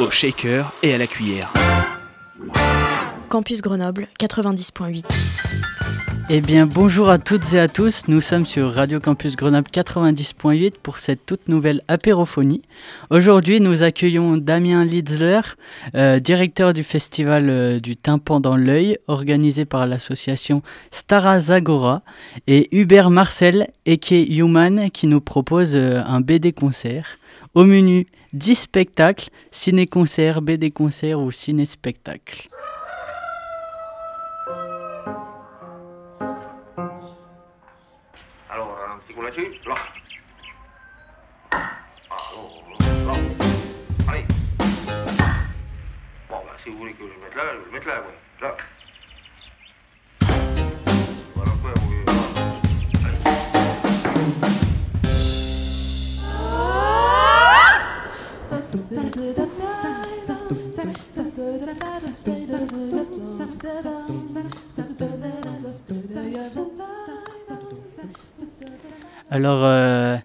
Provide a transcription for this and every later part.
Au shaker et à la cuillère. Campus Grenoble 90.8. Eh bien, bonjour à toutes et à tous. Nous sommes sur Radio Campus Grenoble 90.8 pour cette toute nouvelle apérophonie. Aujourd'hui, nous accueillons Damien Litzler, euh, directeur du festival euh, du tympan dans l'œil, organisé par l'association Stara Zagora, et Hubert Marcel, Eke Human, qui nous propose euh, un BD concert. Au menu, 10 spectacles, ciné-concert, BD-concert ou ciné-spectacle. Alors, un petit coup là-dessus. Là. Non, là. Allez. Bon, bah, si vous voulez que je le mette là, je vais le mettre là, ouais. Là. Alors, euh,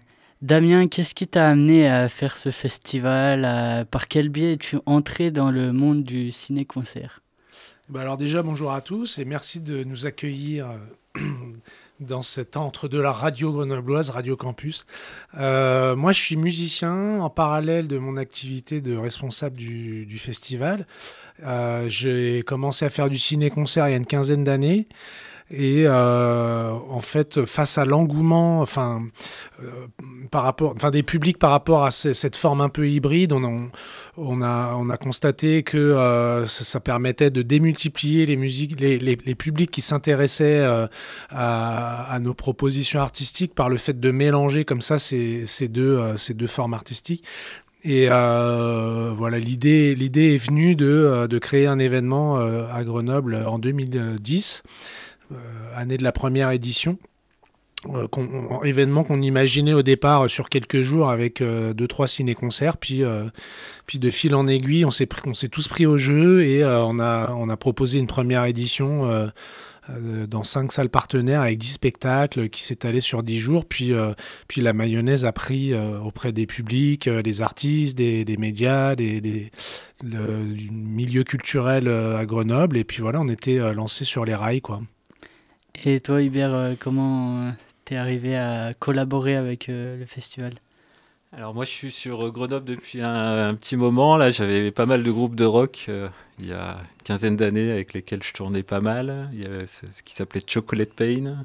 Damien, qu'est-ce qui t'a amené à faire ce festival à- Par quel biais es-tu entré dans le monde du ciné-concert? Bah alors déjà, bonjour à tous et merci de nous accueillir euh, dans cet entre de la radio grenobloise, Radio Campus. Euh, moi, je suis musicien en parallèle de mon activité de responsable du, festival. Euh, J'ai commencé à faire du ciné-concert il y a une quinzaine d'années. Et euh, en fait, face à l'engouement, enfin, euh, par rapport, enfin, des publics par rapport à ce- cette forme un peu hybride, on, a, on a constaté que euh, ça, permettait de démultiplier les musiques, les, publics qui s'intéressaient à, nos propositions artistiques par le fait de mélanger comme ça ces, deux, formes artistiques. Et voilà, l'idée, est venue de, créer un événement à Grenoble en 2010, euh, année de la première édition. Euh, événement qu'on imaginait au départ sur quelques jours avec euh, deux trois ciné-concerts puis euh, puis de fil en aiguille on s'est on s'est tous pris au jeu et euh, on a on a proposé une première édition euh, euh, dans cinq salles partenaires avec 10 spectacles qui s'étalaient sur 10 jours puis euh, puis la mayonnaise a pris euh, auprès des publics euh, des artistes des, des médias des, des- du milieu culturel euh, à Grenoble et puis voilà on était euh, lancé sur les rails quoi Et toi, Hubert, euh, comment euh, t'es arrivé à collaborer avec euh, le festival? Alors moi je suis sur Grenoble depuis un, petit moment. Là j'avais pas mal de groupes de rock il y a une quinzaine d'années avec lesquels je tournais pas mal. Il y avait ce, qui s'appelait Chocolate Pain.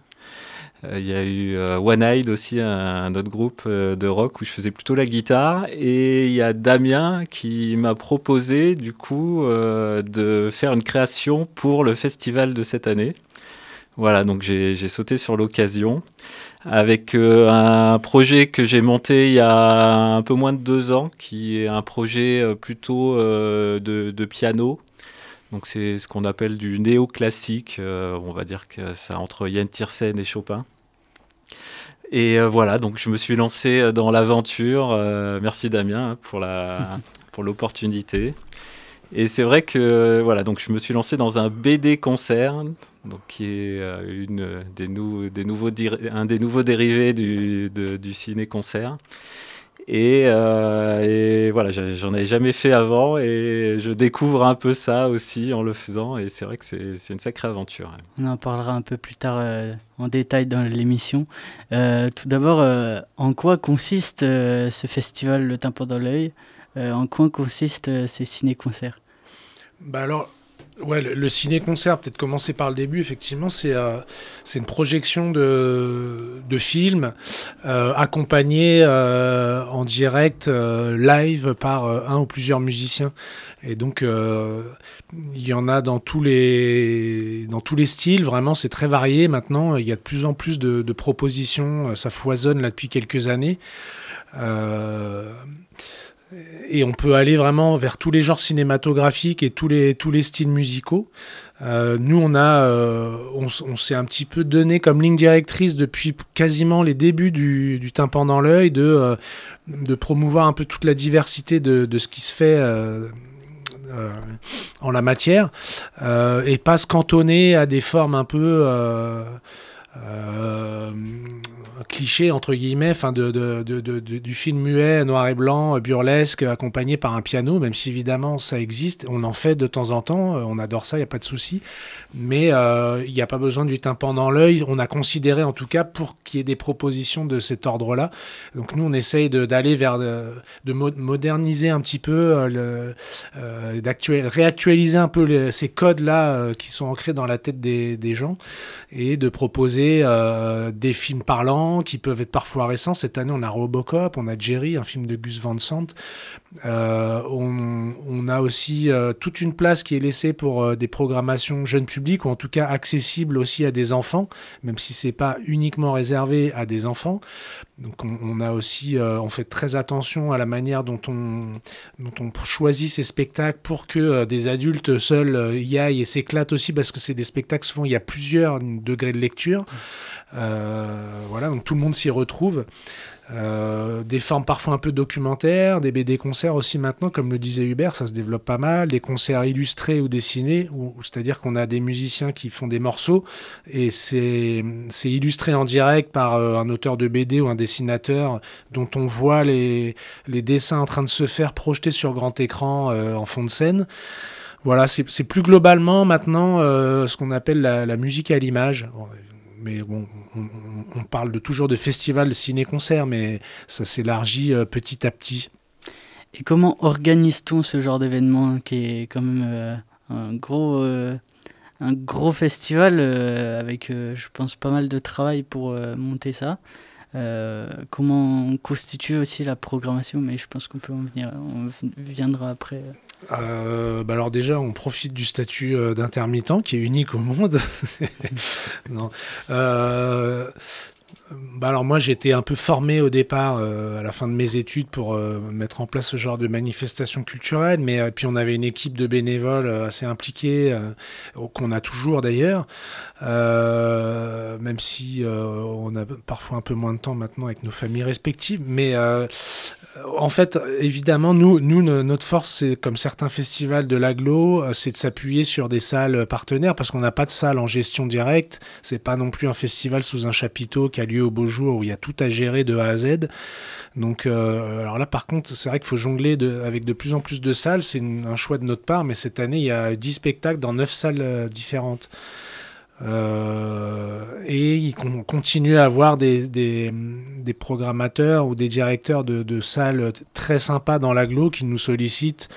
Il y a eu One Eyed aussi, un, autre groupe de rock où je faisais plutôt la guitare. Et il y a Damien qui m'a proposé du coup de faire une création pour le festival de cette année. Voilà, donc j'ai sauté sur l'occasion avec euh, un projet que j'ai monté il y a un peu moins de deux ans, qui est un projet euh, plutôt euh, de, de piano. Donc c'est ce qu'on appelle du néoclassique, euh, on va dire que c'est entre Yann Tiersen et Chopin. Et voilà, donc je me suis lancé dans l'aventure. Merci Damien hein, pour la pour l'opportunité. Et c'est vrai que voilà, donc je me suis lancé dans un BD concert, donc qui est euh, une des, nou- des nouveaux un des nouveaux dérivés du, de- du ciné concert. Et, euh, voilà, j'en avais jamais fait avant et je découvre un peu ça aussi en le faisant. Et c'est vrai que c'est une sacrée aventure. On en parlera un peu plus tard euh, en détail dans l'émission. Euh, tout d'abord, euh, en quoi consiste euh, ce festival Le Tympan dans l'œil? Euh, En quoi consistent euh, ces ciné-concerts? Bah alors, ouais, le, le ciné-concert, peut-être commencer par le début, effectivement, c'est euh, une projection de, de films euh, accompagnés euh, en direct, euh, live, par euh, un ou plusieurs musiciens. Et donc, il y en a dans tous les, dans tous les styles, vraiment, c'est très varié. Maintenant, il y a de plus en plus de, propositions, ça foisonne là depuis quelques années. Et on peut aller vraiment vers tous les genres cinématographiques et tous les, tous les styles musicaux. Euh, nous, on, euh, on, s'est un petit peu donné comme ligne directrice depuis quasiment les débuts du, du tympan dans l'œil de, euh, de promouvoir un peu toute la diversité de, de ce qui se fait en la matière et pas se cantonner à des formes un peu euh, clichés entre guillemets de, du film muet noir et blanc burlesque accompagné par un piano même si évidemment ça existe. On en fait de temps en temps euh, on adore ça il n'y a pas de souci. Mais euh, il n'y a pas besoin du tympan dans l'œil. On a considéré en tout cas pour qu'il y ait des propositions de cet ordre là donc nous on essaye d'aller vers de, de mo- moderniser un petit peu euh, le, euh, réactualiser un peu ces codes-là qui sont ancrés dans la tête des, gens et de proposer euh, des films parlants qui peuvent être parfois récents. Cette année, on a Robocop, on a Jerry, un film de Gus Van Sant. Euh, on, a aussi euh, toute une place qui est laissée pour euh, des programmations jeunes publics ou en tout cas accessibles aussi à des enfants, même si c'est pas uniquement réservé à des enfants. Donc on, a aussi, on fait très attention à la manière dont on, dont on choisit ces spectacles pour que des adultes seuls y aillent et s'éclatent aussi parce que c'est des spectacles souvent il y a plusieurs degrés de lecture. Voilà, donc tout le monde s'y retrouve. Euh, des formes parfois un peu documentaires, des BD concerts aussi maintenant, comme le disait Hubert, ça se développe pas mal, des concerts illustrés ou dessinés, c'est-à-dire qu'on a des musiciens qui font des morceaux et c'est illustré en direct par euh, un auteur de BD ou un dessinateur dont on voit les, dessins en train de se faire projeter sur grand écran euh, en fond de scène. Voilà, c'est plus globalement maintenant ce qu'on appelle la musique à l'image. Mais bon, on, parle de, toujours de festival ciné-concert, mais ça s'élargit euh, petit à petit. Et comment organise-t-on ce genre d'événement qui est quand même euh, un gros euh, un gros festival avec je pense pas mal de travail pour monter ça. Comment on constitue aussi la programmation, mais je pense qu'on peut en venir, on viendra après. Euh, bah alors déjà, on profite du statut euh, d'intermittent qui est unique au monde. non. Euh, bah alors moi, j'étais un peu formé au départ, à la fin de mes études, pour mettre en place ce genre de manifestation culturelle. Mais puis on avait une équipe de bénévoles assez impliqués, euh, qu'on a toujours d'ailleurs. Même si on a parfois un peu moins de temps maintenant avec nos familles respectives. Mais en fait, évidemment, nous, nous no- notre force, c'est comme certains festivals de l'aglo, euh, c'est de s'appuyer sur des salles partenaires parce qu'on n'a pas de salle en gestion directe. C'est pas non plus un festival sous un chapiteau qui a lieu au beau jour où il y a tout à gérer de A à Z. Donc, euh, alors là, par contre, c'est vrai qu'il faut jongler avec de plus en plus de salles. C'est un choix de notre part, mais cette année, il y a 10 spectacles dans 9 salles euh, différentes. Euh, et il con- continue à avoir des, des, des programmateurs ou des directeurs de, salles très sympas dans l'aglo qui nous sollicitent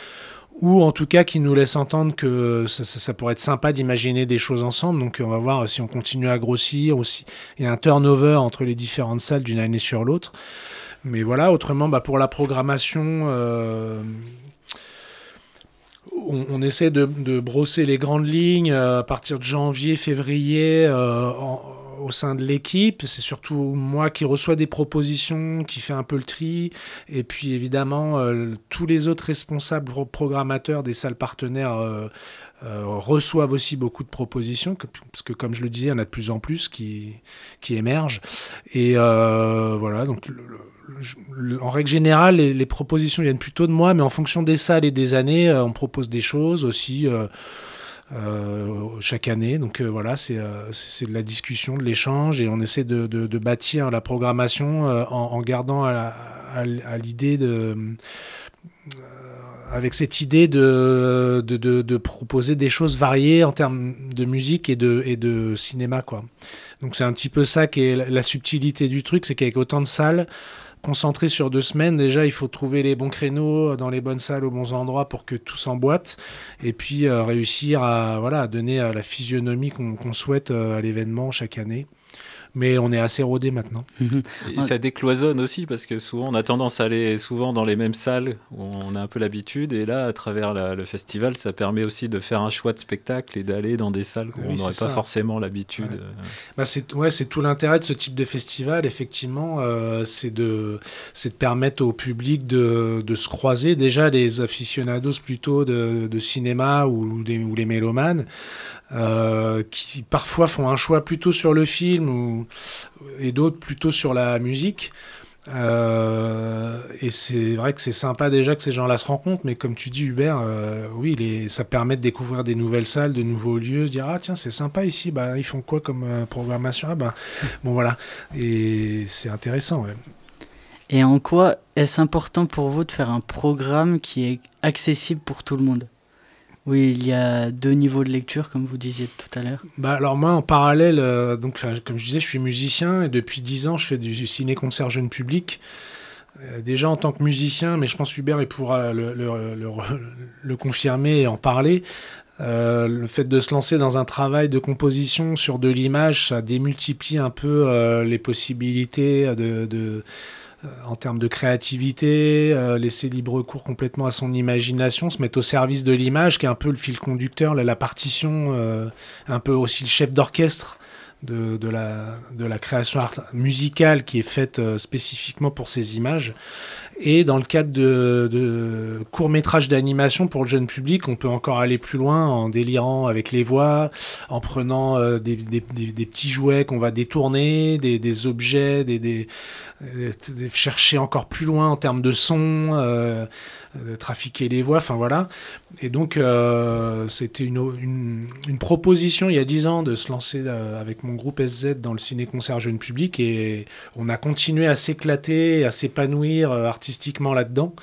ou en tout cas qui nous laissent entendre que ça, pourrait être sympa d'imaginer des choses ensemble. Donc on va voir si on continue à grossir aussi. Il y a un turnover entre les différentes salles d'une année sur l'autre. Mais voilà, autrement, bah, pour la programmation, euh, on, essaie de, brosser les grandes lignes euh, à partir de janvier, février euh, au sein de l'équipe. C'est surtout moi qui reçois des propositions, qui fait un peu le tri. Et puis évidemment, euh, tous les autres responsables pro- programmateurs des salles partenaires reçoivent aussi beaucoup de propositions, parce que comme je le disais, il y en a de plus en plus qui, émergent. Et voilà, en règle générale, les, propositions viennent plutôt de moi, mais en fonction des salles et des années, euh, on propose des choses aussi euh, euh, chaque année. Donc voilà, c'est de la discussion, de l'échange, et on essaie de, de- bâtir la programmation en, gardant à, l'idée de avec cette idée de, de, de- de proposer des choses variées en termes de musique et de, et de cinéma. Quoi. Donc c'est un petit peu ça qui est la subtilité du truc, c'est qu'avec autant de salles, concentrées sur deux semaines, déjà il faut trouver les bons créneaux dans les bonnes salles aux bons endroits pour que tout s'emboîte, et puis euh, réussir à, voilà, donner euh, la physionomie qu'on souhaite euh, à l'événement chaque année. Mais on est assez rodé maintenant. Et ça décloisonne aussi parce que souvent on a tendance à aller souvent dans les mêmes salles où on a un peu l'habitude et là à travers la- le festival ça permet aussi de faire un choix de spectacle et d'aller dans des salles où Oui, on n'aurait pas forcément l'habitude. Ouais. Bah, c'est ouais, c'est tout l'intérêt de ce type de festival, effectivement, euh, c'est de, c'est de permettre au public de, de se croiser. Déjà, les aficionados plutôt de, de cinéma ou, des, ou les mélomanes, euh, qui parfois font un choix plutôt sur le film et d'autres plutôt sur la musique. Euh, et c'est vrai que c'est sympa déjà que ces gens-là se rencontrent, mais comme tu dis Hubert, euh, oui, ça permet de découvrir des nouvelles salles, de nouveaux lieux, se dire ah tiens c'est sympa ici, bah ils font quoi comme programmation? Ah bah bon voilà, et c'est intéressant. Et en quoi est-ce important pour vous de faire un programme qui est accessible pour tout le monde? Oui, il y a deux niveaux de lecture, comme vous disiez tout à l'heure. Bah alors moi en parallèle, euh, donc comme je disais, je suis musicien et depuis 10 ans je fais du ciné-concert jeune public. Euh, déjà en tant que musicien, mais je pense Hubert pourra le, le- confirmer et en parler. Euh, le fait de se lancer dans un travail de composition sur de l'image, ça démultiplie un peu les possibilités de, de- en termes de créativité, euh, laisser libre cours complètement à son imagination, se mettre au service de l'image, qui est un peu le fil conducteur, la, partition, euh, un peu aussi le chef d'orchestre de, la, création musicale qui est faite euh, spécifiquement pour ces images. Et dans le cadre de, courts-métrages d'animation pour le jeune public, on peut encore aller plus loin en délirant avec les voix, en prenant euh, des, petits jouets qu'on va détourner, des, objets, des, euh, chercher encore plus loin en termes de son, euh, euh, trafiquer les voix, enfin voilà. Et donc, euh, c'était une, une, proposition il y a 10 ans de se lancer euh, avec mon groupe SZ dans le ciné-concert jeune public et on a continué à s'éclater, à s'épanouir euh, artistiquement là-dedans.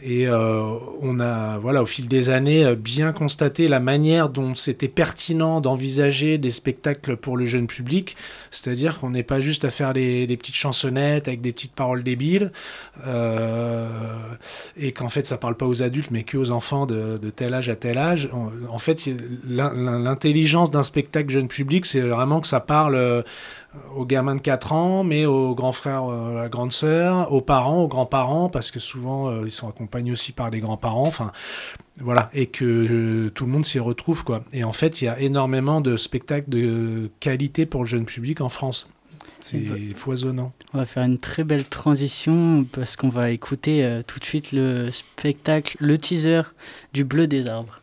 Et euh, on a, voilà, au fil des années, euh, bien constaté la manière dont c'était pertinent d'envisager des spectacles pour le jeune public. C'est-à-dire qu'on n'est pas juste à faire des, petites chansonnettes avec des petites paroles débiles, euh, et qu'en fait ça parle pas aux adultes, mais que aux enfants de, tel âge à tel âge. En, fait, l'in- l'in- l'intelligence d'un spectacle jeune public, c'est vraiment que ça parle aux gamins de 4 ans, mais aux grands frères, euh, à la grande sœur, aux parents, aux grands-parents, parce que souvent euh, ils sont accompagnés aussi par les grands-parents. Enfin, voilà, et que euh, tout le monde s'y retrouve, quoi. Et en fait, il y a énormément de spectacles de qualité pour le jeune public en France. C'est foisonnant. On va faire une très belle transition parce qu'on va écouter euh, tout de suite le spectacle, le teaser du Bleu des Arbres.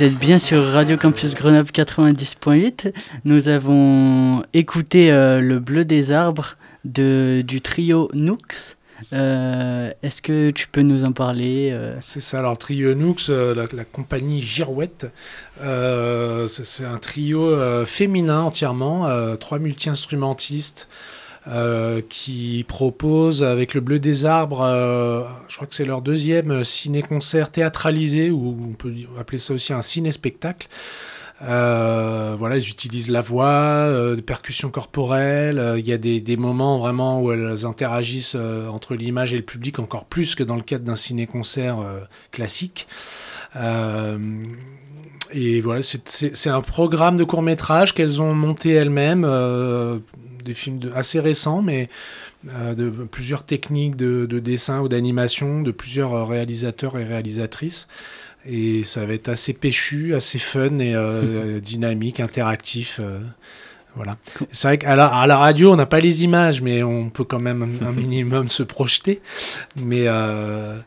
Vous êtes bien sur Radio Campus Grenoble 90.8. Nous avons écouté euh, Le Bleu des Arbres de, du trio Nooks. Euh, Est-ce que tu peux nous en parler euh, C'est ça, alors Trio Nooks, euh, la, la compagnie Girouette, c'est un trio féminin entièrement, trois multi-instrumentistes euh, qui proposent avec le Bleu des Arbres, euh, je crois que c'est leur deuxième ciné-concert théâtralisé, ou on peut appeler ça aussi un ciné-spectacle. Euh, voilà, ils utilisent la voix, euh, des percussions corporelles. euh, Il y a des, des moments vraiment où elles interagissent euh, entre l'image et le public encore plus que dans le cadre d'un ciné-concert euh, classique. Euh, et voilà, c'est- un programme de court métrage qu'elles ont monté elles-mêmes, euh, des films de- assez récents, mais euh, de plusieurs techniques de, de dessin ou d'animation, de plusieurs euh, réalisateurs et réalisatrices. Et ça va être assez péchu, assez fun et euh, dynamique, interactif. Voilà. C'est vrai qu'à la, à la radio, on n'a pas les images, mais on peut quand même un, un minimum se projeter. Mais euh,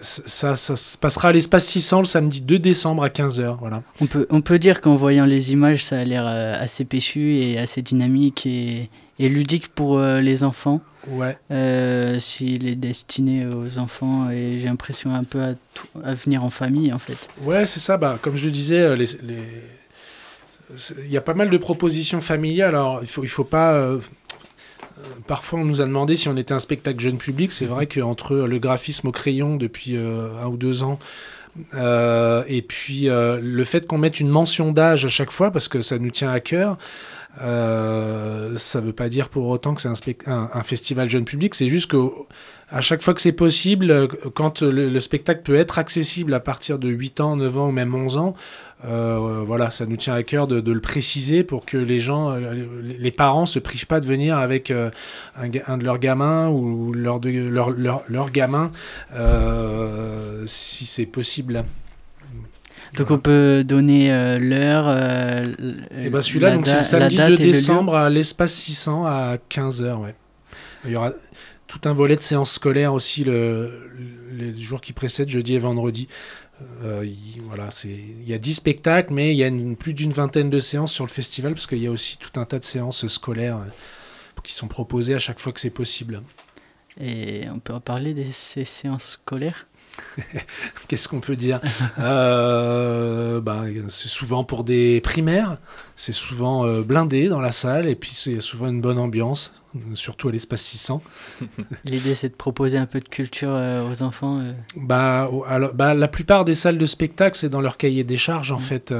ça, ça se passera à l'espace 600 le samedi 2 décembre à 15h. Voilà. On peut, on peut dire qu'en voyant les images, ça a l'air euh, assez péchu et assez dynamique et, et ludique pour euh, les enfants. Ouais. Euh, S'il est destiné aux enfants et j'ai l'impression un peu à, tout- à venir en famille en fait. Ouais, c'est ça. Bah, comme je le disais, les, il y a pas mal de propositions familiales. Alors, il faut, il faut pas. euh, euh, Parfois, on nous a demandé si on était un spectacle jeune public. C'est vrai qu'entre le graphisme au crayon depuis euh, un ou deux ans, euh, et puis euh, le fait qu'on mette une mention d'âge à chaque fois, parce que ça nous tient à cœur, euh, ça ne veut pas dire pour autant que c'est un, un- festival jeune public. C'est juste qu'à chaque fois que c'est possible, quand le, le spectacle peut être accessible à partir de 8 ans, 9 ans ou même 11 ans, euh, voilà, ça nous tient à cœur de, le préciser pour que les gens, euh, les parents se privent pas de venir avec un, de leurs gamins ou leur, de, leur, leur, leur gamin si c'est possible. Donc on peut donner euh, l'heure. euh, Et ben celui-là, donc c'est le samedi la 2 date et le lieu. décembre à l'espace 600 à 15h. Ouais. Il y aura tout un volet de séances scolaires aussi le, les jours qui précèdent, jeudi et vendredi. Euh, il, voilà, c'est, il y a 10 spectacles, mais il y a une- plus d'une vingtaine de séances sur le festival parce qu'il y a aussi tout un tas de séances scolaires euh, qui sont proposées à chaque fois que c'est possible. Et on peut en parler de ces séances scolaires? Qu'est-ce qu'on peut dire? Euh, ben, C'est souvent pour des primaires, c'est souvent euh, blindé dans la salle, et puis c'est souvent une bonne ambiance, surtout à l'espace 600. L'idée c'est de proposer un peu de culture euh, aux enfants. Bah, alors, bah, la plupart des salles de spectacle, c'est dans leur cahier des charges, en fait,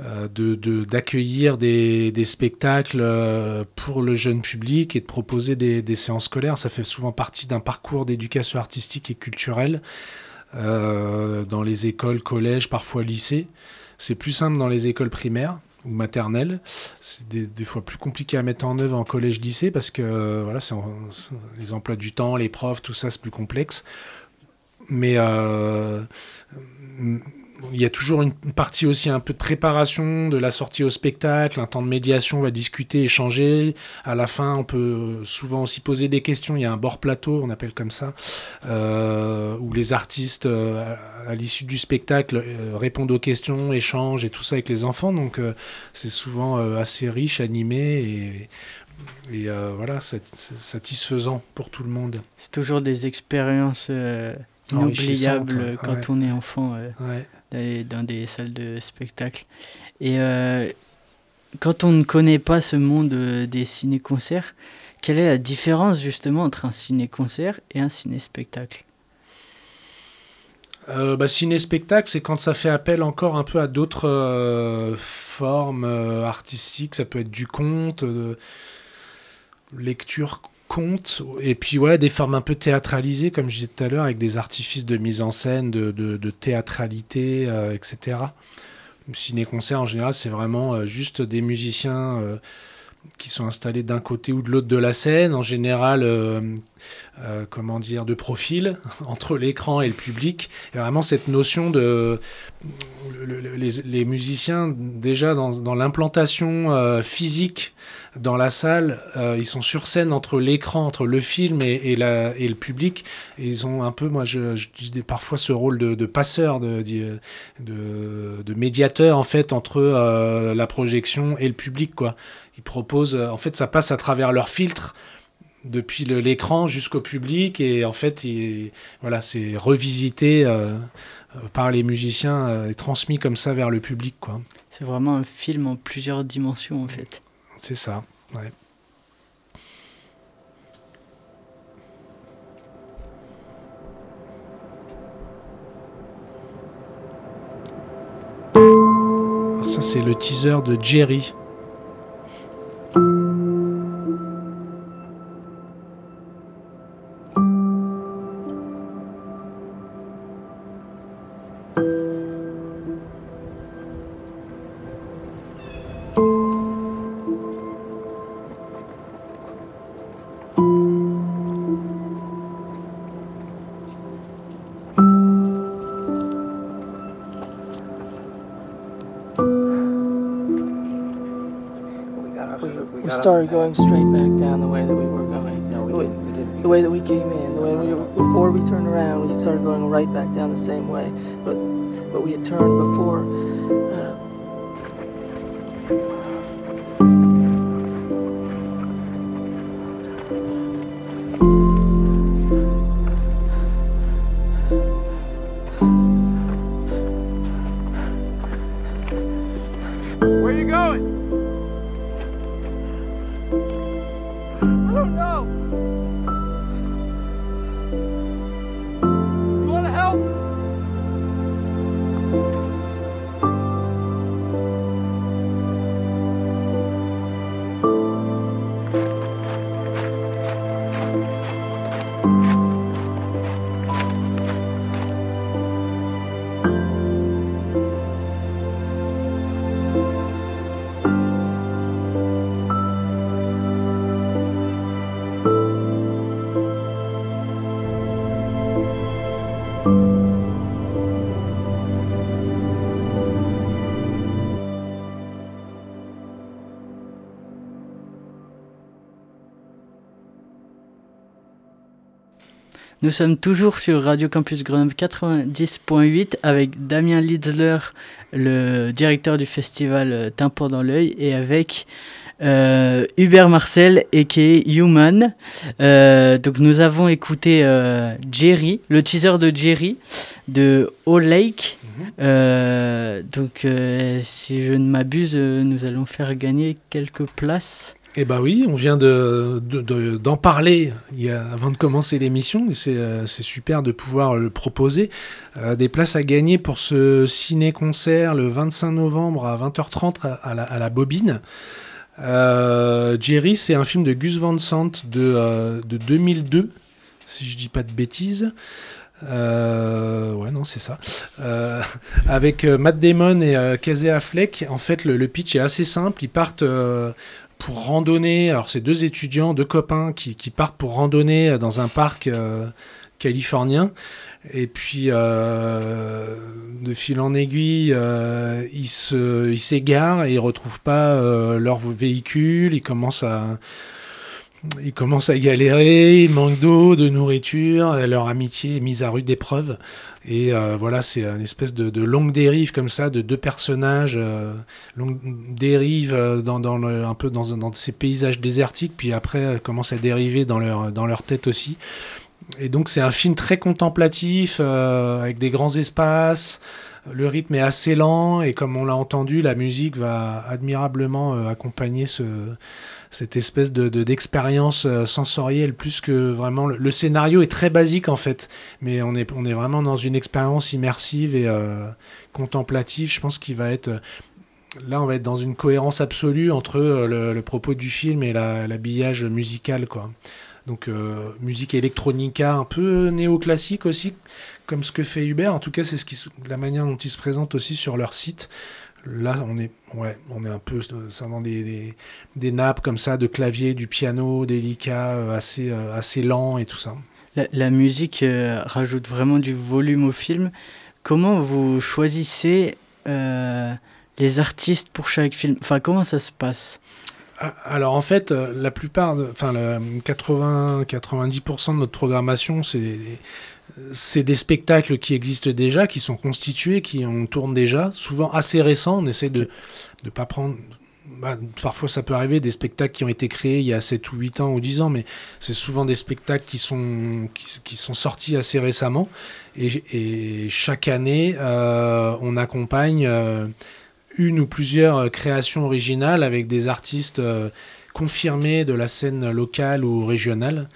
euh, euh, de, de- d'accueillir des, spectacles euh, pour le jeune public et de proposer des, séances scolaires. Ça fait souvent partie d'un parcours d'éducation artistique et culturelle euh, dans les écoles, collèges, parfois lycées. C'est plus simple dans les écoles primaires ou maternelles. C'est des, fois plus compliqué à mettre en œuvre en collège-lycée parce que voilà, les emplois du temps, les profs, tout ça, c'est plus complexe. Mais il y a toujours une partie aussi un peu de préparation de la sortie au spectacle, un temps de médiation, on va discuter, échanger. À la fin, on peut souvent aussi poser des questions. Il y a un bord plateau, on appelle comme ça, euh, où les artistes, euh, à, l'issue du spectacle, euh, répondent aux questions, échangent et tout ça avec les enfants. Donc c'est souvent assez riche, animé et, et voilà, c'est satisfaisant pour tout le monde. C'est toujours des expériences ouais. quand Ouais. on est enfant euh, Ouais. Dans des salles de spectacle. Et euh, quand on ne connaît pas ce monde euh, des ciné-concerts, quelle est la différence justement entre un ciné-concert et un ciné-spectacle? Euh, bah, ciné-spectacle, c'est quand ça fait appel encore un peu à d'autres formes artistiques. Ça peut être du conte, lecture conte, et puis ouais, des formes un peu théâtralisées, comme je disais tout à l'heure, avec des artifices de mise en scène, de, théâtralité, euh, etc. Ciné-concert, en général, c'est vraiment euh, juste des musiciens euh, qui sont installés d'un côté ou de l'autre de la scène, en général, euh, euh, comment dire, de profil entre l'écran et le public. A vraiment cette notion de... le- le- les, musiciens, déjà dans, l'implantation euh, physique dans la salle, ils sont sur scène entre l'écran, entre le film et, et et le public. Et ils ont un peu, moi je, je dis parfois ce rôle de, passeur, de, de, médiateur en fait entre la projection et le public. Quoi. Ils proposent, euh, en fait ça passe à travers leur filtre depuis l'écran jusqu'au public et en fait il- voilà c'est revisité euh, euh, par les musiciens euh, et transmis comme ça vers le public quoi C'est vraiment un film en plusieurs dimensions en fait. c'est ça ouais. Alors Ça, c'est le teaser de Jerry. Started going straight back down the way that we were going. No, we didn't. We didn't. The way that we came in, the way we were, before we turned around, we started going right back down the same way. But but we had turned before. Uh, Nous sommes toujours sur Radio Campus Grenoble 90.8 avec Damien Litzler, le directeur du festival euh, Tympan dans l'œil, et avec euh, Hubert Marcel et Human. Euh, donc nous avons écouté euh, Jerry, le teaser de Jerry de All Lake. Euh, donc si je ne m'abuse, nous allons faire gagner quelques places. Eh bah oui, on vient de, de- de- d'en parler avant de commencer l'émission, et c'est, euh, super de pouvoir le proposer. Euh, des places à gagner pour ce ciné-concert le 25 novembre à 20h30 à, la, Bobine. Euh, Jerry, c'est un film de Gus Van Sant de, de 2002, si je dis pas de bêtises. Ouais, non, c'est ça. Avec Matt Damon et Casey Affleck, en fait, le, le pitch est assez simple. Ils partent pour randonner. Alors, c'est deux étudiants, deux copains qui, qui partent pour randonner dans un parc euh, californien. Et puis, euh, de fil en aiguille, euh, ils s'égarent et ils retrouvent pas euh, leur véhicule. Ils commencent à ils commencent à galérer, il manque d'eau, de nourriture, et leur amitié est mise à rude épreuve. Et euh, voilà, c'est une espèce de, longue dérive comme ça, de deux personnages, euh, longue dérive euh, dans, un peu dans, ces paysages désertiques, puis après euh, commence à dériver dans leur, dans leur tête aussi. Et donc c'est un film très contemplatif, euh, avec des grands espaces. Le rythme est assez lent et comme on l'a entendu, la musique va admirablement euh, accompagner ce, cette espèce de de- d'expérience euh, sensorielle plus que vraiment le, scénario est très basique en fait. Mais on est on est vraiment dans une expérience immersive et euh, contemplative. Je pense qu'il va être euh, là on va être dans une cohérence absolue entre le, propos du film et la- l'habillage musical quoi. Donc musique electronica un peu néoclassique aussi comme ce que fait Hubert. En tout cas c'est ce qui la manière dont ils se présentent aussi sur leur site Là, on est, ouais, on est un peu euh, dans des, des, des nappes comme ça, de clavier, du piano délicat, euh, assez, euh, assez lent et tout ça. La, la musique euh, rajoute vraiment du volume au film. Comment vous choisissez euh, les artistes pour chaque film? Enfin, comment ça se passe? Ah, Alors en fait, la plupart, de- enfin le 80-90% de notre programmation, c'est c'est des spectacles qui existent déjà, qui sont constitués, qui on tourne déjà, souvent assez récents. On essaie de ne pas prendre. bah, parfois, ça peut arriver des spectacles qui ont été créés il y a 7 ou 8 ans ou 10 ans, mais c'est souvent des spectacles qui sont, qui, sont sortis assez récemment. Et, chaque année, euh, on accompagne euh, une ou plusieurs créations originales avec des artistes euh, confirmés de la scène locale ou régionale.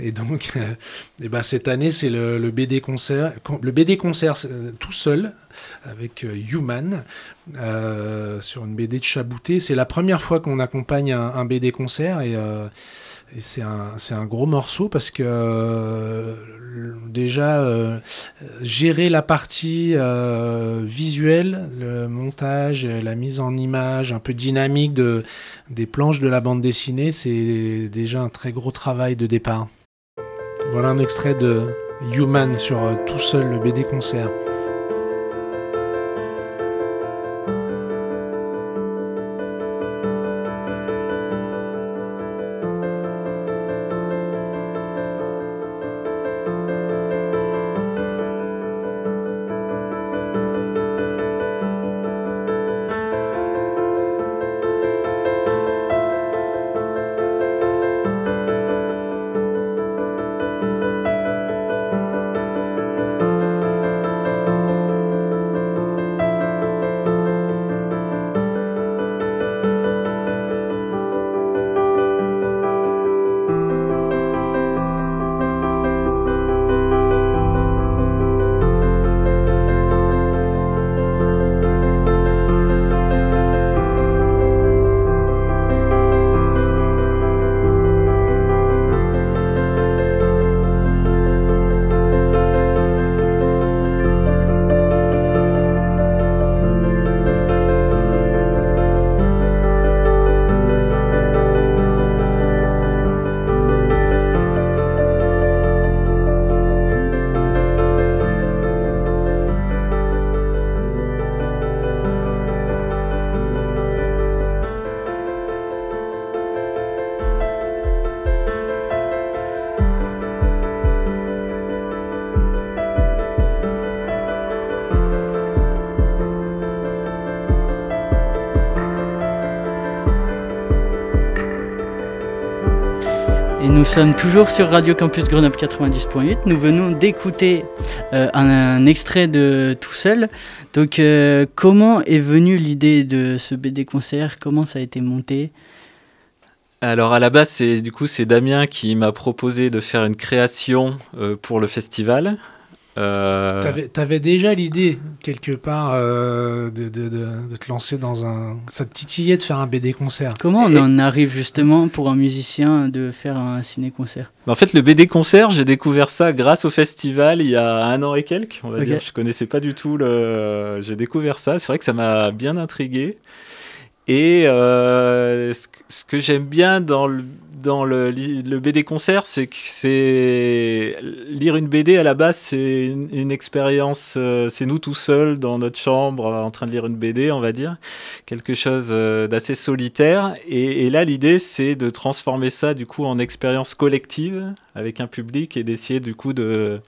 Et donc, euh, eh ben, cette année, c'est le, BD concert, con- le BD concert euh, tout seul avec euh, Human euh, sur une BD de Chabouté. C'est la première fois qu'on accompagne un, un BD concert et, euh, c'est un, un gros morceau parce que euh, déjà euh, gérer la partie euh, visuelle, le montage, la mise en image un peu dynamique de, des planches de la bande dessinée, c'est déjà un très gros travail de départ. Voilà un extrait de Human sur euh, tout seul le BD concert. Sommes toujours sur Radio Campus Grenoble 90.8. Nous venons d'écouter euh, un, un extrait de Tout seul. Donc, euh, comment est venue l'idée de ce BD concert? Comment ça a été monté? Alors à la base, c'est du coup c'est Damien qui m'a proposé de faire une création euh, pour le festival. Euh, T'avais t'avais déjà l'idée, quelque part, euh, de, de- de- de te lancer dans un... Ça te titillait de faire un BD concert. Comment on en arrive justement pour un musicien de faire un ciné-concert? En fait, le BD concert, j'ai découvert ça grâce au festival il y a un an et quelques, on va Ok. dire. Je connaissais pas du tout le. J'ai découvert ça. C'est vrai que ça m'a bien intrigué. Et euh, ce que j'aime bien dans le, dans le, BD concert, c'est que c'est lire une BD à la base, c'est une, expérience. euh, c'est nous tout seuls dans notre chambre euh, en train de lire une BD, on va dire, quelque chose euh, d'assez solitaire. Et là, l'idée, c'est de transformer ça du coup en expérience collective avec un public et d'essayer du coup de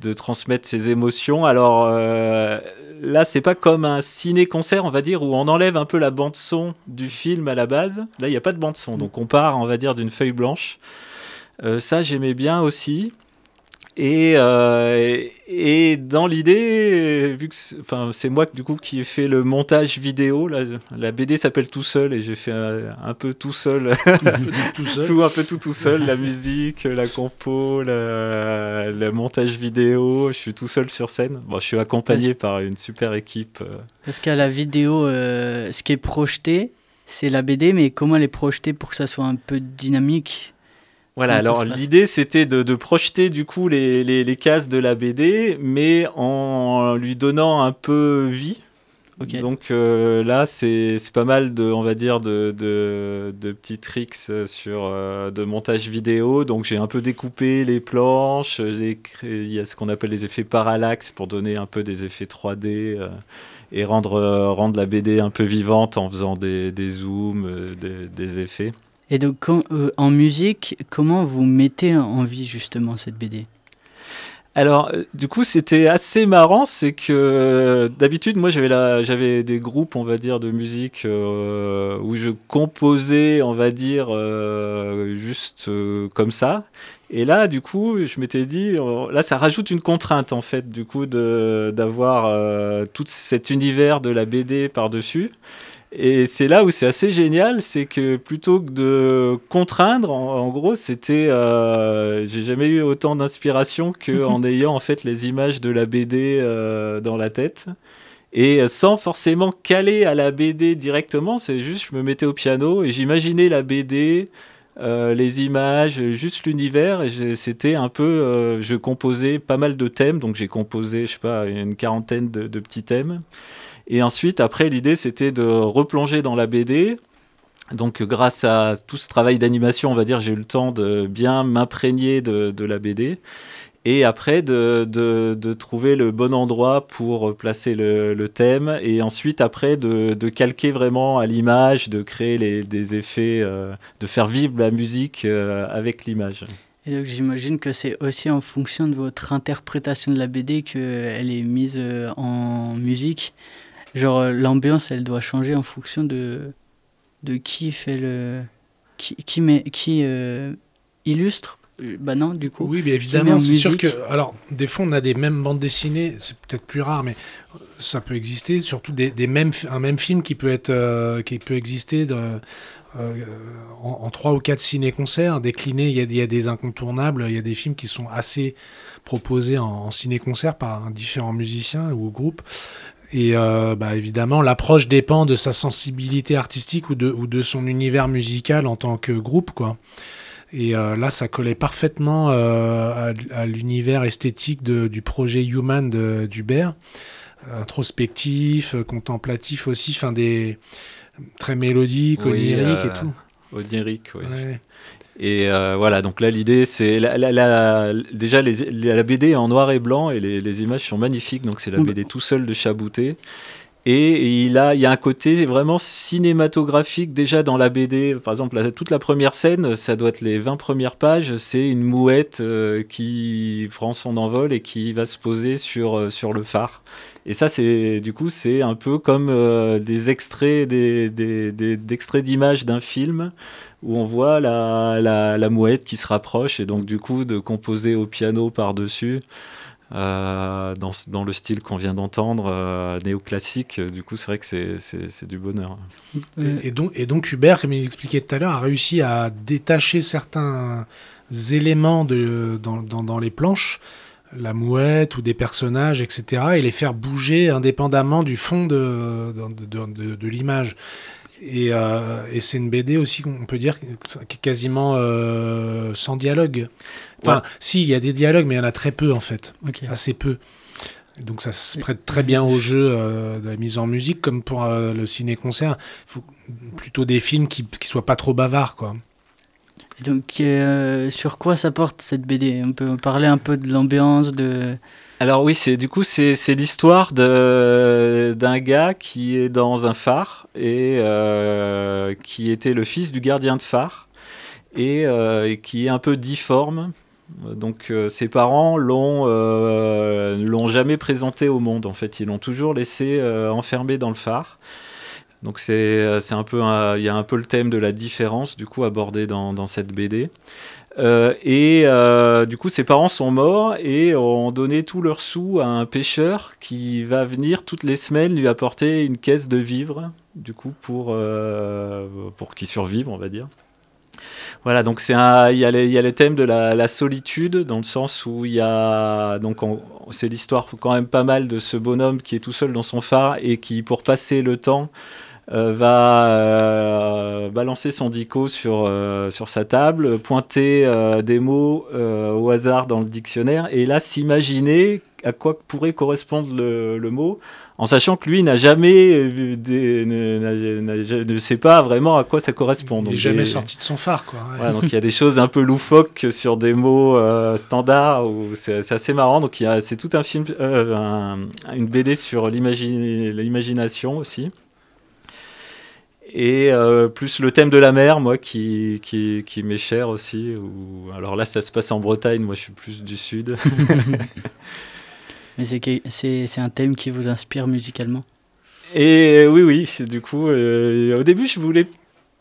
de transmettre ses émotions. Alors euh, là, c'est pas comme un ciné-concert, on va dire, où on enlève un peu la bande son du film à la base. Là, il n'y a pas de bande son, donc on part, on va dire, d'une feuille blanche. Euh, ça, j'aimais bien aussi. Et, euh, et dans l'idée, vu que c'est- enfin, c'est moi du coup qui ai fait le montage vidéo, la, la BD s'appelle Tout seul et j'ai fait un, un peu tout seul, tout seul. tout un peu tout tout seul, la musique, la compo, la- le montage vidéo. Je suis tout seul sur scène. Bon, je suis accompagné par une super équipe. euh, Parce qu'à la vidéo, euh, ce qui est projeté, c'est la BD, mais comment elle est projetée pour que ça soit un peu dynamique? Voilà, Comment alors l'idée c'était de, de projeter du coup les, les, les cases de la BD, mais en lui donnant un peu vie. Donc euh, là, c'est pas mal de, on va dire, de, de, de petits tricks euh, sur euh, de montage vidéo. Donc j'ai un peu découpé les planches. Créé, il y a ce qu'on appelle les effets parallaxe pour donner un peu des effets 3D euh, et rendre, rendre la BD un peu vivante en faisant des, des zooms, des, des effets. Et donc, euh, en musique, comment vous mettez en vie justement cette BD Alors, euh, du coup, c'était assez marrant, c'est que euh, d'habitude, moi, j'avais la- j'avais des groupes, on va dire, de musique où je composais, on va dire, juste comme ça. Et là, du coup, je m'étais dit, là, ça rajoute une contrainte, en fait, du coup, de- d'avoir tout cet univers de la BD par-dessus. Et c'est là où c'est assez génial, c'est que plutôt que de contraindre, en, en gros, c'était, euh, j'ai jamais eu autant d'inspiration qu'en ayant en fait les images de la BD euh, dans la tête. Et sans forcément caler à la BD directement, c'est juste je me mettais au piano et j'imaginais la BD, euh, les images, juste l'univers. Et c'était un peu, euh, je composais pas mal de thèmes, donc j'ai composé, je sais pas, une quarantaine de, de petits thèmes. Et ensuite, après, l'idée c'était de replonger dans la BD. Donc, grâce à tout ce travail d'animation, on va dire, j'ai eu le temps de bien m'imprégner de, la BD. Et après, de, de- trouver le bon endroit pour placer le, thème. Et ensuite, après, de, de calquer vraiment à l'image, de créer les- des effets, euh, de faire vivre la musique euh, avec l'image. Et donc j'imagine que c'est aussi en fonction de votre interprétation de la BD qu'elle est mise euh, en musique. Genre euh, l'ambiance, elle doit changer en fonction de, de qui fait le... qui, qui, met, qui euh, illustre. Euh, Bah non, du coup. Oui, met évidemment, en c'est sûr que. Alors, des fois, on a des mêmes bandes dessinées, c'est peut-être plus rare, mais ça peut exister. Surtout des, des mêmes, un même film qui peut, être, euh, qui peut exister de, euh, en, en trois ou quatre ciné-concerts déclinés. Il y, a, il y a des incontournables, il y a des films qui sont assez proposés en, en ciné-concert par différents musiciens ou groupes. Et euh, bah, évidemment, l'approche dépend de sa sensibilité artistique ou de, ou de son univers musical en tant que groupe, quoi. Et euh, là, ça collait parfaitement euh, à, à l'univers esthétique de- du projet Human d'Hubert, introspectif, contemplatif aussi, fin des très mélodique, onirique et tout. Onirique, oui. Ouais. Et euh, voilà, donc là l'idée c'est la, la- la- déjà les, la BD est en noir et blanc et les, les images sont magnifiques, donc c'est la Mm. BD tout seul de Chabouté. Et il, a, il y a un côté vraiment cinématographique déjà dans la BD. Par exemple, toute la première scène, ça doit être les 20 premières pages, c'est une mouette euh, qui prend son envol et qui va se poser sur, euh, sur le phare. Et ça, c'est du coup, c'est un peu comme euh, des extraits, des, d'images d'un film où on voit la, la mouette qui se rapproche et donc du coup de composer au piano par-dessus. Euh, dans, le style qu'on vient d'entendre, euh, néoclassique, du coup c'est vrai que c'est, du bonheur. Et, et donc, et donc Hubert, comme il expliquait tout à l'heure, a réussi à détacher certains éléments de, dans, dans- dans les planches, la mouette ou des personnages, etc., et les faire bouger indépendamment du fond de, de, de- de- de l'image. Et, euh, et c'est une BD aussi qu'on peut dire qui est quasiment euh, sans dialogue. Enfin, Ouais. si, il y a des dialogues, mais il y en a très peu en fait. Assez peu. Donc ça se prête très bien au jeu euh, de la mise en musique, comme pour euh, le ciné-concert. Il faut plutôt des films qui ne soient pas trop bavards. Quoi. Et donc euh, sur quoi ça porte cette BD On peut parler un peu de l'ambiance, de... Alors oui, c'est du coup c'est, c'est l'histoire de, d'un gars qui est dans un phare et euh, qui était le fils du gardien de phare et, euh, et qui est un peu difforme. Donc euh, ses parents l'ont euh, l'ont jamais présenté au monde en fait, ils l'ont toujours laissé euh, enfermé dans le phare. Donc c'est un peu il y a un peu le thème de la différence du coup abordé dans, cette BD. Et du coup, ses parents sont morts et ont donné tous leurs sous à un pêcheur qui va venir toutes les semaines lui apporter une caisse de vivres, du coup, pour, pour qu'il survive, on va dire. Voilà, donc c'est il y, y a le thème de la, solitude, dans le sens où il y a. Donc, on- c'est l'histoire quand même pas mal de ce bonhomme qui est tout seul dans son phare et qui, pour passer le temps, euh, va euh, balancer son dico sur, euh, sur sa table, pointer des mots au hasard dans le dictionnaire et là s'imaginer à quoi pourrait correspondre le mot, en sachant que lui n'a jamais vu des, ne, ne sait pas vraiment à quoi ça correspond. Il n'est jamais des- sorti de son phare. Quoi. Ouais. donc il y a des choses un peu loufoques sur des mots euh, standards où c'est c'est assez marrant. Donc c'est tout un film, euh, un- une BD sur l'imagi- l'imagination aussi. Et euh, plus le thème de la mer, moi, qui, qui, qui m'est cher aussi. Alors là, ça se passe en Bretagne, moi je suis plus du sud. Mais c'est un thème qui vous inspire musicalement? Et oui, oui, c'est du coup, euh, au début, je voulais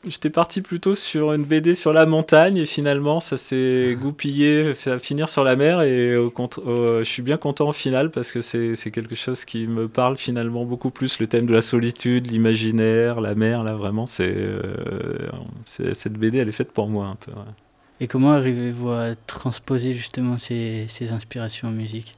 J'étais parti plutôt sur une BD sur la montagne et finalement ça s'est goupillé à finir sur la mer et au au- je suis bien content au final parce que c'est quelque chose qui me parle finalement beaucoup plus le thème de la solitude, l'imaginaire, la mer là vraiment c'est euh, cette BD elle est faite pour moi un peu. ouais. Et comment arrivez-vous à transposer justement ces, ces inspirations en musique?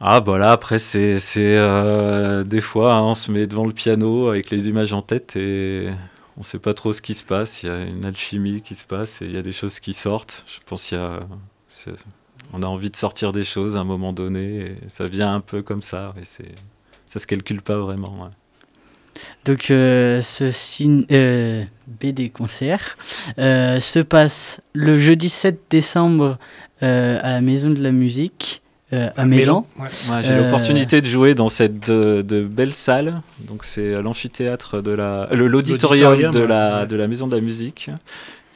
Ah bah là après c'est euh, des fois hein, on se met devant le piano avec les images en tête et on sait pas trop ce qui se passe. Il y a une alchimie qui se passe et il y a des choses qui sortent. Je pense qu'il y a on a envie de sortir des choses à un moment donné et ça vient un peu comme ça et c'est ça se calcule pas vraiment. Donc euh, ce cin- euh, BD concert euh, se passe le jeudi 7 décembre à la Maison de la Musique euh, à, Mélan. ouais. Ouais, j'ai Euh, l'opportunité de jouer dans cette de, de belle salle. Donc c'est l'amphithéâtre de la le- l'auditorium de ouais, la ouais. de la maison de la musique.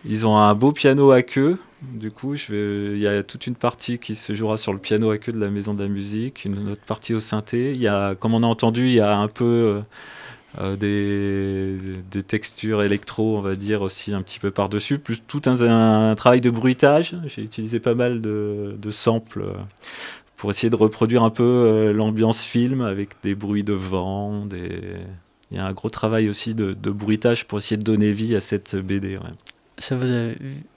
Ils ont un beau piano à queue. Du coup, je vais- il y a toute une partie qui se jouera sur le piano à queue de la maison de la musique, une autre partie au synthé. Il y a, comme on a entendu, il y a un peu euh, euh, des, des textures électro, on va dire aussi un petit peu par-dessus, plus tout un, un travail de bruitage. J'ai utilisé pas mal de, de samples euh, pour essayer de reproduire un peu euh, l'ambiance film avec des bruits de vent. Des... Il y a un gros travail aussi de, de bruitage pour essayer de donner vie à cette BD. ouais. Ça vous a,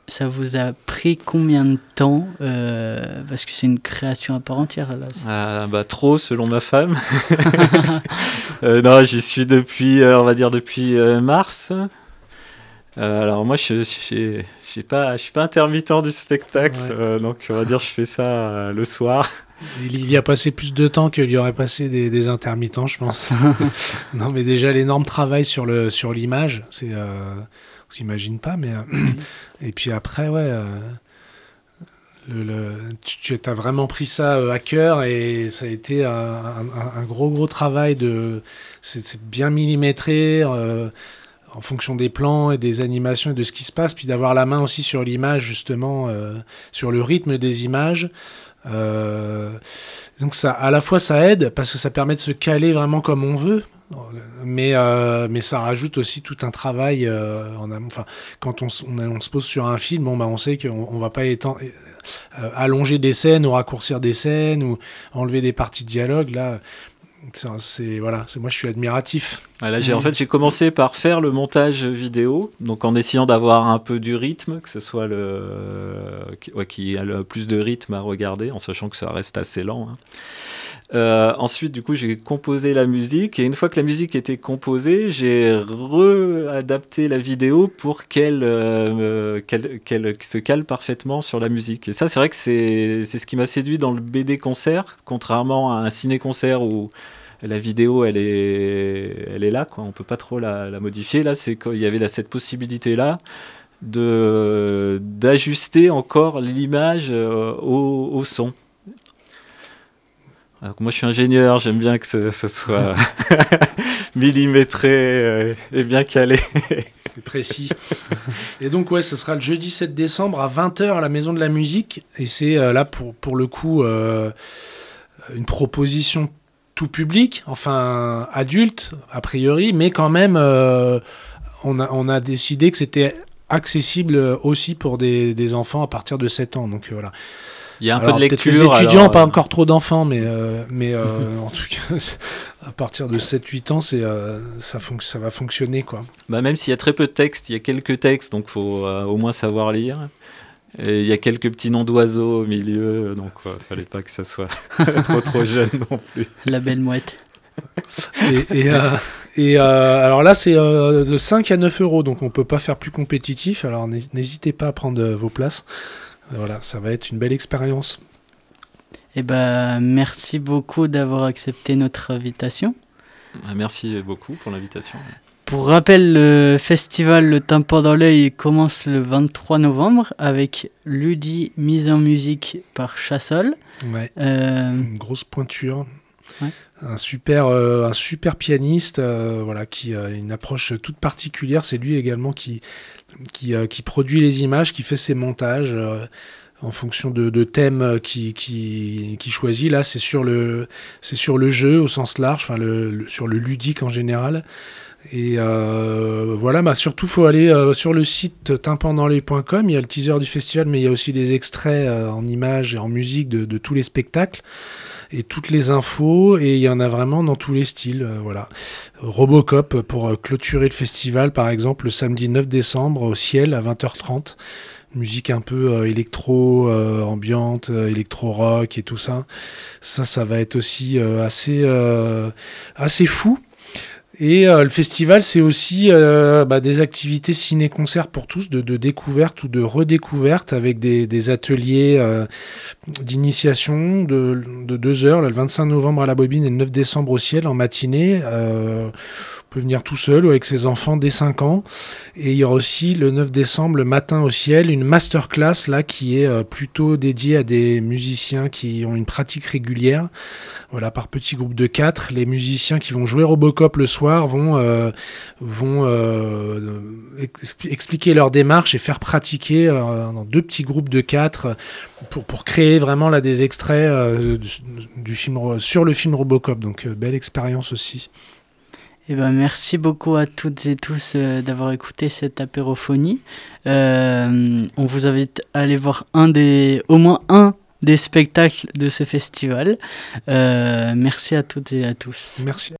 ça vous a pris combien de temps euh, Parce que c'est une création à part entière là. Ah, bah, trop selon ma femme. Euh, non, j'y suis depuis, on va dire depuis mars. Euh, alors moi, je je je suis pas, je suis pas intermittent du spectacle, Ouais. euh, donc on va dire je fais ça euh, le soir. Il y a passé plus de temps qu'il y aurait passé des, des intermittents, je pense. non, mais déjà l'énorme travail sur le sur l'image, c'est euh, on s'imagine pas, mais euh, et puis après, ouais, euh, le, le- tu, tu as vraiment pris ça euh, à cœur et ça a été un, un- un gros gros travail de, c'est bien millimétré. en fonction des plans et des animations et de ce qui se passe, puis d'avoir la main aussi sur l'image, justement, sur le rythme des images. Euh, donc ça, à la fois ça aide parce que ça permet de se caler vraiment comme on veut, mais euh, mais ça rajoute aussi tout un travail euh. Enfin, quand on, se pose sur un film, bah on sait qu'on on va pas allonger des scènes ou raccourcir des scènes ou enlever des parties de dialogue. Là, c'est voilà, moi je suis admiratif. J'ai, en fait, j'ai commencé par faire le montage vidéo, donc en essayant d'avoir un peu du rythme, que ce soit le qui, a plus de rythme à regarder, en sachant que ça reste assez lent. hein. Euh, ensuite, du coup, j'ai composé la musique et une fois que la musique était composée, j'ai réadapté la vidéo pour qu'elle, euh, qu'elle, qu'elle se cale parfaitement sur la musique. Et ça, c'est vrai que c'est, ce qui m'a séduit dans le BD concert, contrairement à un ciné-concert où la vidéo, elle est, elle est là, quoi. On peut pas trop la, modifier. Là, c'est qu'il y avait cette possibilité-là d'ajuster encore l'image euh, au son. Moi, je suis ingénieur, j'aime bien que ce, soit millimétré euh, et bien calé. C'est précis. Et donc, ouais, ce sera le jeudi 7 décembre à 20h à la Maison de la Musique. Et c'est euh, là, pour, pour le coup, euh, une proposition tout public, enfin adulte, a priori, mais quand même, on, a, décidé que c'était accessible aussi pour des, des enfants à partir de 7 ans. Donc voilà. Il y a un Alors, peu de lecture. Les étudiants, alors, pas euh, encore trop d'enfants, mais, euh, mais euh, en tout cas, à partir de 7-8 ans, c'est, euh, ça, va fonctionner. quoi. Bah, même s'il y a très peu de texte, il y a quelques textes, donc faut euh, au moins savoir lire. Et il y a quelques petits noms d'oiseaux au milieu, donc il fallait pas que ça soit trop trop jeune non plus. La belle mouette. Et, et, euh, et, euh, alors là, c'est euh, de 5 à 9 euros, donc on peut pas faire plus compétitif. Alors n'hés- n'hésitez pas à prendre euh, vos places. Voilà, ça va être une belle expérience. Eh ben, merci beaucoup d'avoir accepté notre invitation. Ah, Merci beaucoup pour l'invitation. Pour rappel, le festival Le Tympan dans l'œil commence le 23 novembre avec Ludi mise en musique par Chassol. Ouais. Euh, Une grosse pointure. Ouais. Un super, euh, un super pianiste, euh, voilà, qui a une approche toute particulière. C'est lui également qui, qui, euh, qui produit les images, qui fait ses montages en fonction de, de thèmes qui, qui, qui choisit. Là, c'est sur le, c'est sur le jeu au sens large, sur le ludique en général. Et voilà, bah surtout, faut aller sur le site tympandansl'œil.com. Il y a le teaser du festival, mais il y a aussi des extraits en images et en musique de tous les spectacles et toutes les infos. Et il y en a vraiment dans tous les styles. euh, voilà. Robocop pour euh, clôturer le festival, par exemple, le samedi 9 décembre au ciel à 20h30. Musique un peu euh, électro, ambiante, électro-rock et tout ça. Ça, ça va être aussi assez, assez fou. Et euh, le festival, c'est aussi euh, bah, des activités ciné-concert pour tous, de, découverte ou de redécouverte, avec des, ateliers euh, d'initiation de, de deux heures, le 25 novembre à la Bobine et le 9 décembre au ciel en matinée. Peut venir tout seul ou avec ses enfants dès 5 ans. Et il y aura aussi le 9 décembre, le matin au ciel, une masterclass là qui est euh, plutôt dédiée à des musiciens qui ont une pratique régulière. Voilà, par petits groupes de 4. Les musiciens qui vont jouer Robocop le soir vont, euh, vont euh, expli- expliquer leur démarche et faire pratiquer dans deux petits groupes de 4 pour, pour créer vraiment là des extraits du, film, sur le film Robocop. Donc, belle expérience aussi. Eh ben, merci beaucoup à toutes et tous euh, d'avoir écouté cette apérophonie. Euh, on vous invite à aller voir un des, au moins un des spectacles de ce festival. Euh, merci à toutes et à tous. Merci.